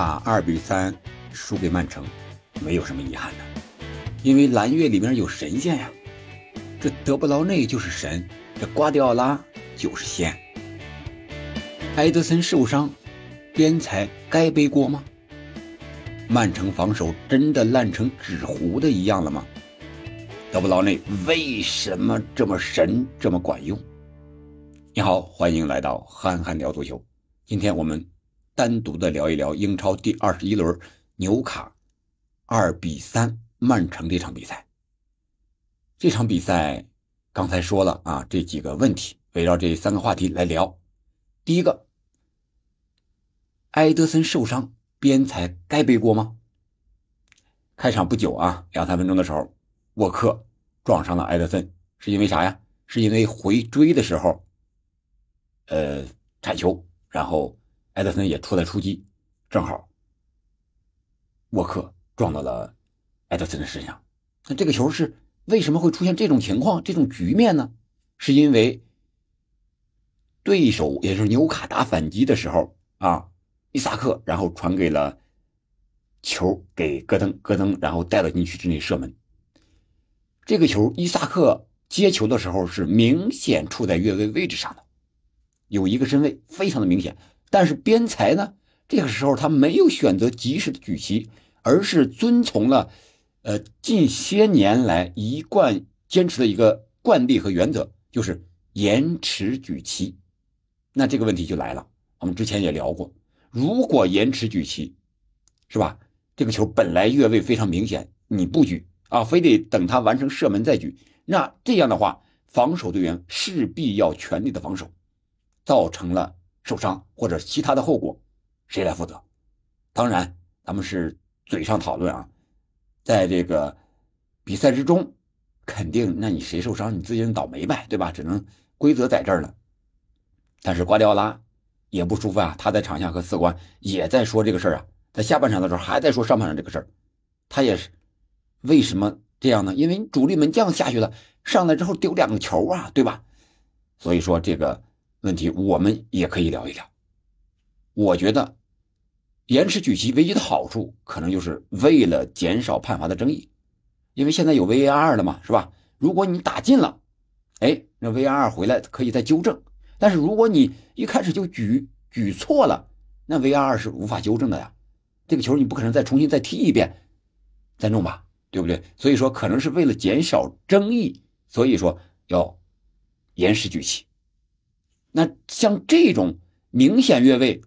把二比三输给曼城，没有什么遗憾的，因为蓝月里面有神仙呀，这德布劳内就是神，这瓜迪奥拉就是仙。埃德森受伤，边裁该背锅吗？曼城防守真的烂成纸糊的一样了吗？德布劳内为什么这么神，这么管用？你好，欢迎来到憨憨聊足球，今天我们。单独的聊一聊英超第二十一轮纽卡二比三曼城这场比赛。这场比赛刚才说了啊，这几个问题围绕这三个话题来聊。第一个，埃德森受伤，边裁该背锅吗？开场不久啊，两三分钟的时候，沃克撞上了埃德森，是因为啥呀？是因为回追的时候，呃，铲球，然后。埃德森也出来出击，正好沃克撞到了埃德森的身上。那这个球是为什么会出现这种情况、这种局面呢？是因为对手也就是纽卡打反击的时候啊，伊萨克然后传给了球给戈登，戈登然后带到禁区之内射门。这个球伊萨克接球的时候是明显处在越位位置上的，有一个身位非常的明显。但是边裁呢？这个时候他没有选择及时的举旗，而是遵从了，呃，近些年来一贯坚持的一个惯例和原则，就是延迟举旗。那这个问题就来了，我们之前也聊过，如果延迟举旗，是吧？这个球本来越位非常明显，你不举啊，非得等他完成射门再举，那这样的话，防守队员势必要全力的防守，造成了。受伤或者其他的后果，谁来负责？当然，咱们是嘴上讨论啊，在这个比赛之中，肯定那你谁受伤，你自己倒霉呗，对吧？只能规则在这儿了。但是瓜迪奥拉也不舒服啊，他在场下和四官也在说这个事儿啊，在下半场的时候还在说上半场这个事儿，他也是为什么这样呢？因为主力门将下去了，上来之后丢两个球啊，对吧？所以说这个。问题我们也可以聊一聊。我觉得延迟举旗唯一的好处，可能就是为了减少判罚的争议，因为现在有 VAR 了嘛，是吧？如果你打进了，哎，那 VAR 回来可以再纠正。但是如果你一开始就举举错了，那 VAR 是无法纠正的呀。这个球你不可能再重新再踢一遍，再弄吧，对不对？所以说，可能是为了减少争议，所以说要延时举旗。那像这种明显越位，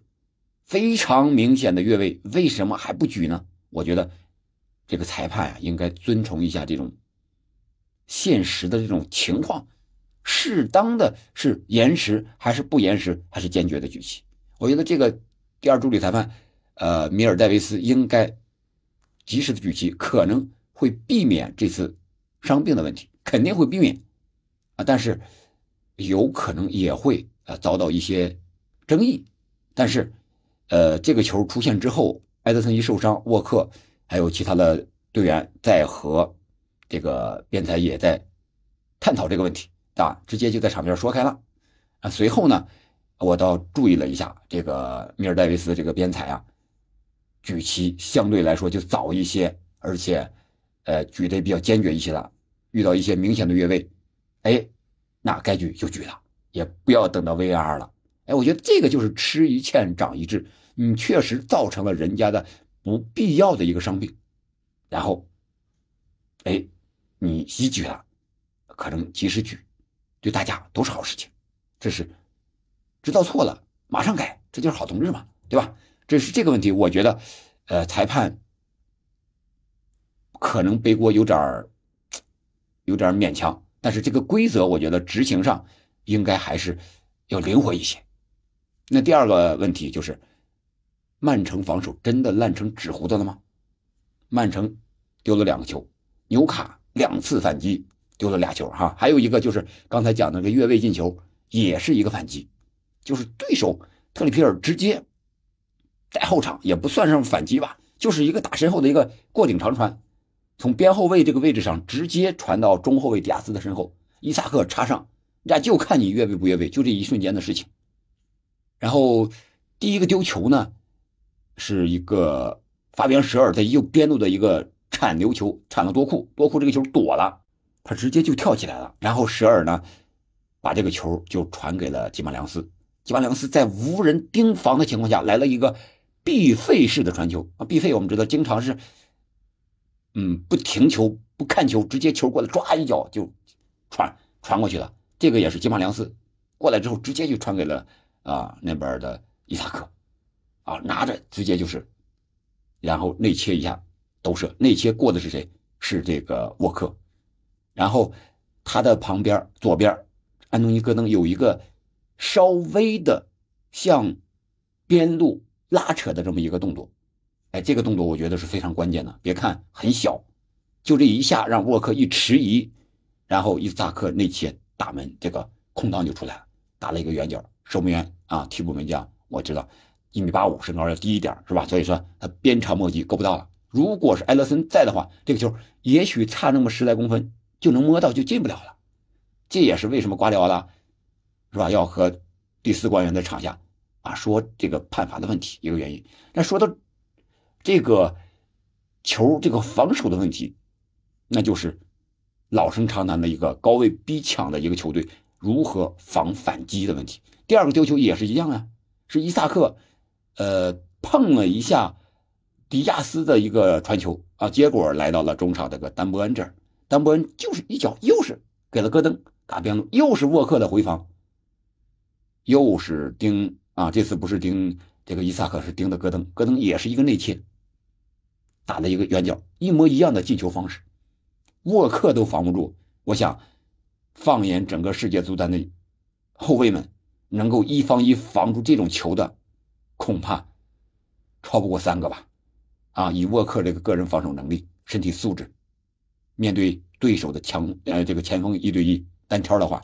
非常明显的越位，为什么还不举呢？我觉得这个裁判啊，应该遵从一下这种现实的这种情况，适当的是延时还是不延时，还是坚决的举旗。我觉得这个第二助理裁判，呃，米尔戴维斯应该及时的举旗，可能会避免这次伤病的问题，肯定会避免啊，但是有可能也会。啊，遭到一些争议，但是，呃，这个球出现之后，埃德森一受伤，沃克还有其他的队员在和这个边裁也在探讨这个问题啊，直接就在场边说开了啊。随后呢，我倒注意了一下这个米尔戴维斯这个边裁啊，举旗相对来说就早一些，而且，呃，举的比较坚决一些了。遇到一些明显的越位，哎，那该举就举了。也不要等到 VR 了，哎，我觉得这个就是吃一堑长一智，你确实造成了人家的不必要的一个伤病，然后，哎，你一举了，可能及时举，对大家都是好事情。这是知道错了马上改，这就是好同志嘛，对吧？这是这个问题，我觉得，呃，裁判可能背锅有点儿有点勉强，但是这个规则我觉得执行上。应该还是要灵活一些。那第二个问题就是，曼城防守真的烂成纸糊的了吗？曼城丢了两个球，纽卡两次反击丢了俩球，哈，还有一个就是刚才讲那个越位进球，也是一个反击，就是对手特里皮尔直接在后场也不算上反击吧，就是一个打身后的一个过顶长传，从边后卫这个位置上直接传到中后卫迪亚斯的身后，伊萨克插上。人家就看你越位不越位，就这一瞬间的事情。然后第一个丢球呢，是一个法比安舍尔在右边路的一个铲流球，铲了多库，多库这个球躲了，他直接就跳起来了，然后舍尔呢把这个球就传给了吉马良斯，吉马良斯在无人盯防的情况下来了一个必费式的传球。啊，必费我们知道经常是，嗯，不停球不看球，直接球过来抓一脚就传传过去了，这个也是金马良斯过来之后直接就传给了啊那边的伊萨克。啊，拿着直接就是，然后内切一下，都射。内切过的是谁？是这个沃克。然后他的旁边左边，安东尼戈登有一个稍微的向边路拉扯的这么一个动作。哎，这个动作我觉得是非常关键的。别看很小，就这一下让沃克一迟疑，然后伊萨克内切打门，这个空档就出来了，打了一个圆角。守门员啊，替补门将，我知道。一米八五，身高要低一点，是吧？所以说他鞭长莫及，够不到了。如果是埃勒森在的话，这个球也许差那么十来公分就能摸到，就进不了了。这也是为什么瓜迪奥拉，是吧？要和第四官员在场下啊说这个判罚的问题一个原因。那说到这个球这个防守的问题，那就是老生常谈的一个高位逼抢的一个球队如何防反击的问题。第二个丢球也是一样啊，是伊萨克。呃，碰了一下迪亚斯的一个传球啊，结果来到了中场这个丹伯恩这儿，丹伯恩就是一脚又是给了戈登打边路，又是沃克的回防，又是盯啊，这次不是盯这个伊萨克，是盯的戈登，戈登也是一个内切，打了一个远角，一模一样的进球方式，沃克都防不住，我想，放眼整个世界足坛的后卫们，能够一防一防住这种球的。恐怕超不过三个吧，啊！以沃克这个个人防守能力、身体素质，面对对手的强呃这个前锋一对一单挑的话，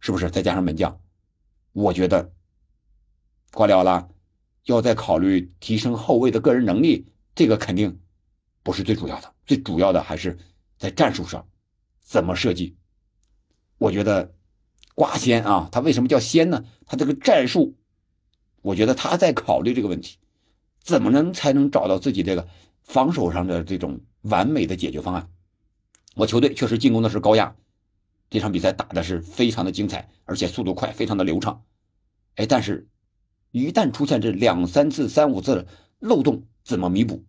是不是再加上门将？我觉得瓜迪奥拉要再考虑提升后卫的个人能力，这个肯定不是最主要的，最主要的还是在战术上怎么设计。我觉得瓜仙啊，他为什么叫仙呢？他这个战术。我觉得他在考虑这个问题，怎么能才能找到自己这个防守上的这种完美的解决方案？我球队确实进攻的是高压，这场比赛打的是非常的精彩，而且速度快，非常的流畅。哎，但是，一旦出现这两三次、三五次的漏洞，怎么弥补？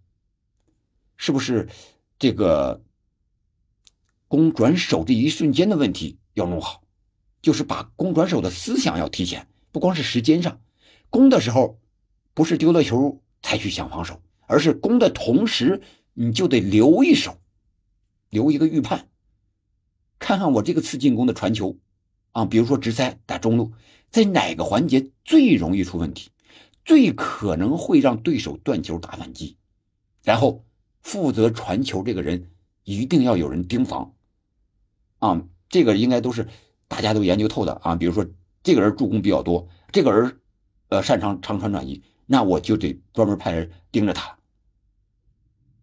是不是这个攻转守这一瞬间的问题要弄好？就是把攻转守的思想要提前，不光是时间上。攻的时候，不是丢了球才去想防守，而是攻的同时你就得留一手，留一个预判，看看我这个次进攻的传球，啊，比如说直塞打中路，在哪个环节最容易出问题，最可能会让对手断球打反击，然后负责传球这个人一定要有人盯防，啊，这个应该都是大家都研究透的啊，比如说这个人助攻比较多，这个人。呃，擅长长传转移，那我就得专门派人盯着他。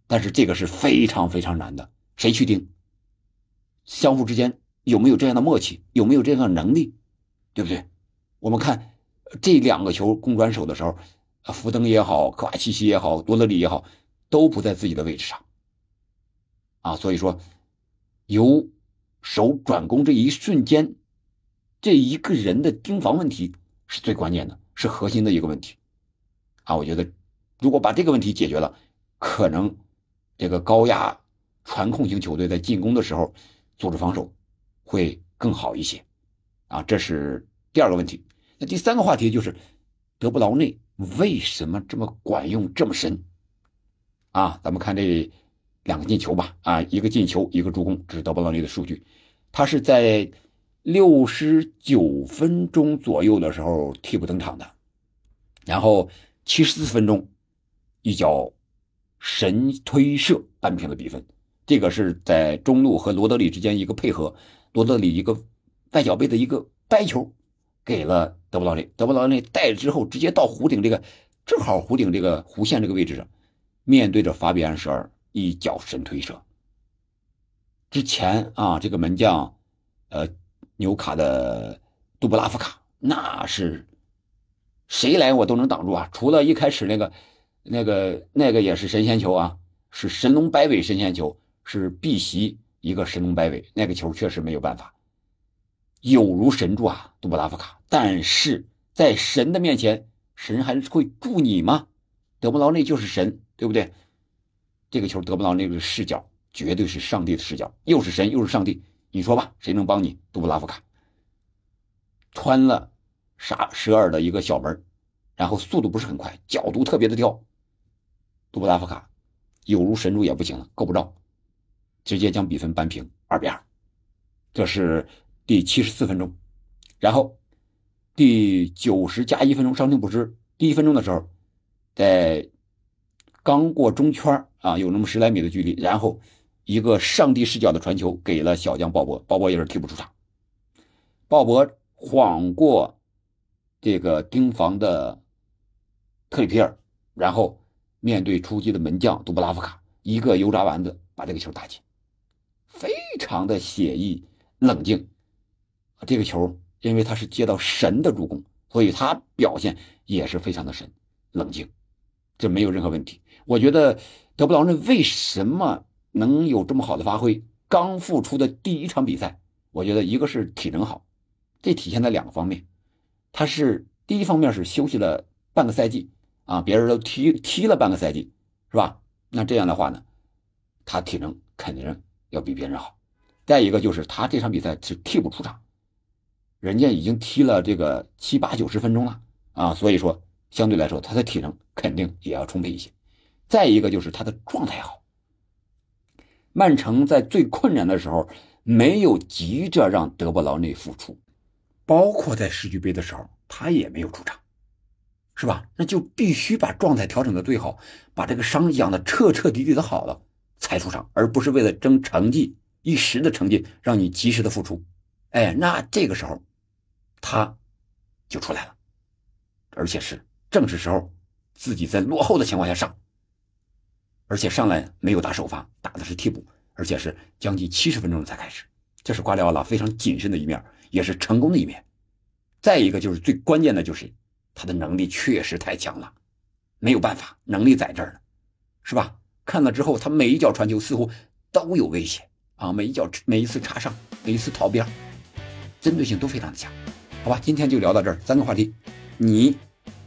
但是这个是非常非常难的，谁去盯？相互之间有没有这样的默契？有没有这样的能力？对不对？我们看这两个球攻转手的时候，福登也好，科瓦契奇也好，多德里也好，都不在自己的位置上。啊，所以说由手转攻这一瞬间，这一个人的盯防问题是最关键的。是核心的一个问题，啊，我觉得如果把这个问题解决了，可能这个高压传控型球队在进攻的时候组织防守会更好一些，啊，这是第二个问题。那第三个话题就是德布劳内为什么这么管用这么深？啊，咱们看这两个进球吧，啊，一个进球，一个助攻，这是德布劳内的数据，他是在。六十九分钟左右的时候替补登场的，然后七十四分钟一脚神推射扳平了比分。这个是在中路和罗德里之间一个配合，罗德里一个外脚背的一个掰球给了德布劳内，德布劳内带之后直接到弧顶这个正好弧顶这个弧线这个位置上，面对着法比安舍尔一脚神推射。之前啊，这个门将呃。纽卡的杜布拉夫卡，那是谁来我都能挡住啊！除了一开始那个那个那个也是神仙球啊，是神龙摆尾神仙球，是碧玺一个神龙摆尾，那个球确实没有办法，有如神助啊，杜布拉夫卡。但是在神的面前，神还是会助你吗？德布劳内就是神，对不对？这个球得不到那个视角绝对是上帝的视角，又是神又是上帝，你说吧，谁能帮你？杜布拉夫卡穿了沙舍尔的一个小门，然后速度不是很快，角度特别的刁。杜布拉夫卡有如神助也不行了，够不着，直接将比分扳平，二比二。这是第七十四分钟，然后第九十加一分钟伤停补时，第一分钟的时候，在刚过中圈啊，有那么十来米的距离，然后一个上帝视角的传球给了小将鲍勃，鲍勃也是替补出场。鲍勃晃过这个盯防的特里皮尔，然后。面对出击的门将杜布拉夫卡，一个油炸丸子把这个球打进，非常的写意冷静。这个球因为他是接到神的助攻，所以他表现也是非常的神冷静，这没有任何问题。我觉得德布劳内为什么能有这么好的发挥？刚复出的第一场比赛，我觉得一个是体能好，这体现在两个方面，他是第一方面是休息了半个赛季。啊，别人都踢踢了半个赛季，是吧？那这样的话呢，他体能肯定要比别人好。再一个就是他这场比赛是替补出场，人家已经踢了这个七八九十分钟了啊，所以说相对来说他的体能肯定也要充沛一些。再一个就是他的状态好。曼城在最困难的时候没有急着让德布劳内复出，包括在世俱杯的时候他也没有出场。是吧？那就必须把状态调整的最好，把这个伤养的彻彻底底的好了才出场，而不是为了争成绩一时的成绩让你及时的复出。哎，那这个时候他就出来了，而且是正是时候，自己在落后的情况下上，而且上来没有打首发，打的是替补，而且是将近七十分钟才开始。这是瓜迪奥拉非常谨慎的一面，也是成功的一面。再一个就是最关键的就是。他的能力确实太强了，没有办法，能力在这儿呢，是吧？看了之后，他每一脚传球似乎都有威胁啊，每一脚每一次插上，每一次逃边，针对性都非常的强。好吧，今天就聊到这儿，三个话题，你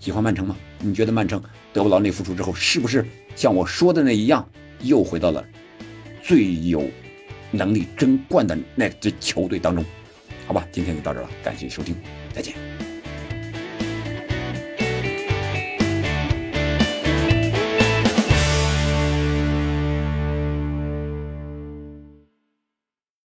喜欢曼城吗？你觉得曼城德布劳内复出之后，是不是像我说的那一样，又回到了最有能力争冠的那支球队当中？好吧，今天就到这了，感谢收听，再见。